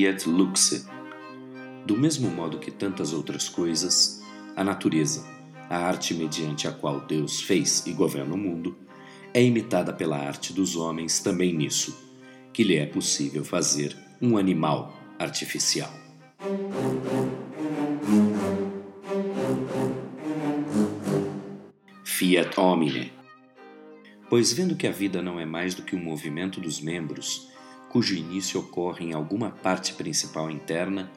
Fiat Luxe. Do mesmo modo que tantas outras coisas, a natureza, a arte mediante a qual Deus fez e governa o mundo, é imitada pela arte dos homens também nisso, que lhe é possível fazer um animal artificial. Fiat homine. Pois vendo que a vida não é mais do que um movimento dos membros, cujo início ocorre em alguma parte principal interna,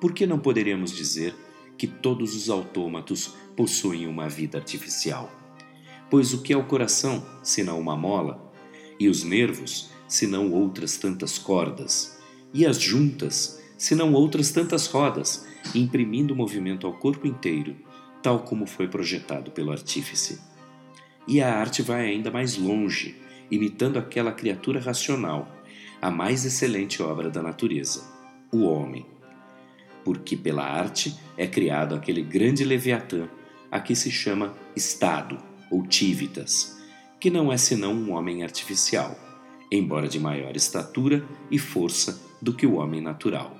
por que não poderíamos dizer que todos os autômatos possuem uma vida artificial? Pois o que é o coração, senão uma mola? E os nervos, senão outras tantas cordas? E as juntas, senão outras tantas rodas, imprimindo movimento ao corpo inteiro, tal como foi projetado pelo artífice? E a arte vai ainda mais longe, imitando aquela criatura racional, a mais excelente obra da natureza, o homem. Porque pela arte é criado aquele grande Leviatã, a que se chama Estado ou Tívitas, que não é senão um homem artificial, embora de maior estatura e força do que o homem natural,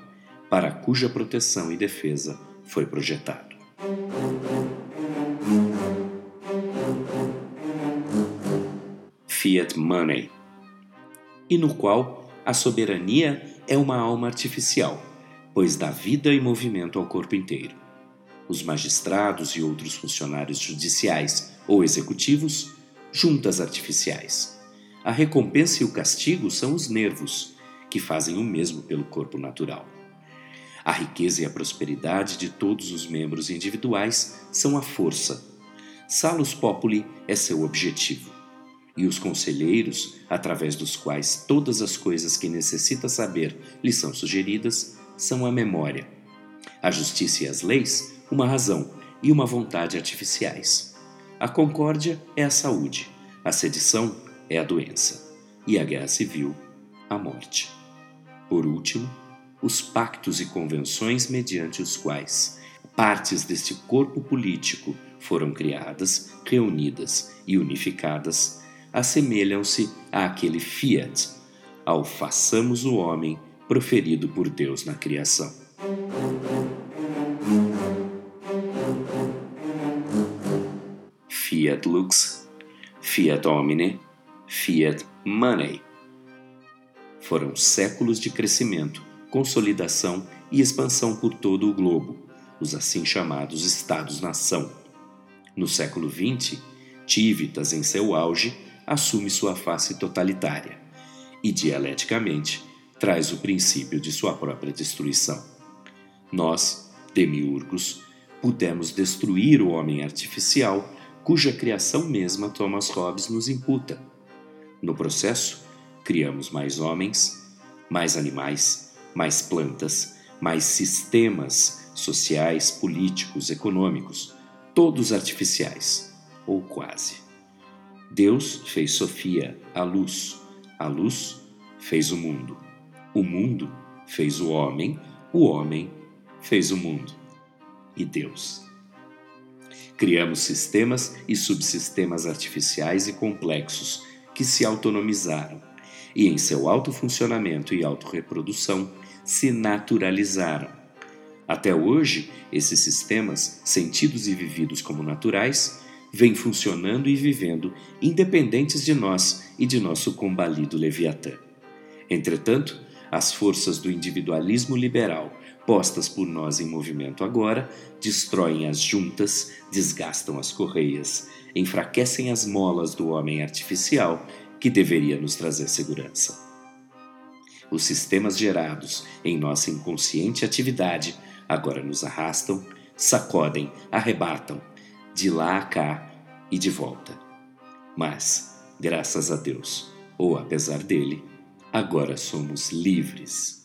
para cuja proteção e defesa foi projetado. Fiat Money, e no qual a soberania é uma alma artificial, pois dá vida e movimento ao corpo inteiro. Os magistrados e outros funcionários judiciais ou executivos, juntas artificiais. A recompensa e o castigo são os nervos, que fazem o mesmo pelo corpo natural. A riqueza e a prosperidade de todos os membros individuais são a força. Salus Populi é seu objetivo e os conselheiros, através dos quais todas as coisas que necessita saber lhe são sugeridas, são a memória. A justiça e as leis, uma razão e uma vontade artificiais. A concórdia é a saúde, a sedição é a doença, e a guerra civil, a morte. Por último, os pactos e convenções mediante os quais partes deste corpo político foram criadas, reunidas e unificadas assemelham-se àquele fiat, ao façamos o homem proferido por Deus na criação. Fiat lux, fiat homine, fiat money. Foram séculos de crescimento, consolidação e expansão por todo o globo, os assim chamados Estados-nação. No século XX, Tívitas, em seu auge, assume sua face totalitária e, dialeticamente, traz o princípio de sua própria destruição. Nós, demiurgos, pudemos destruir o homem artificial cuja criação mesma Thomas Hobbes nos imputa. No processo, criamos mais homens, mais animais, mais plantas, mais sistemas sociais, políticos, econômicos, todos artificiais, ou quase. Deus fez Sofia, a luz. A luz fez o mundo. O mundo fez o homem. O homem fez o mundo. E Deus. Criamos sistemas e subsistemas artificiais e complexos que se autonomizaram e, em seu autofuncionamento e autorreprodução, se naturalizaram. Até hoje, esses sistemas, sentidos e vividos como naturais, vêm funcionando e vivendo independentes de nós e de nosso combalido Leviatã. Entretanto, as forças do individualismo liberal, postas por nós em movimento agora, destroem as juntas, desgastam as correias, enfraquecem as molas do homem artificial que deveria nos trazer segurança. Os sistemas gerados em nossa inconsciente atividade agora nos arrastam, sacodem, arrebatam, de lá a cá e de volta. Mas, graças a Deus, ou apesar dele, agora somos livres.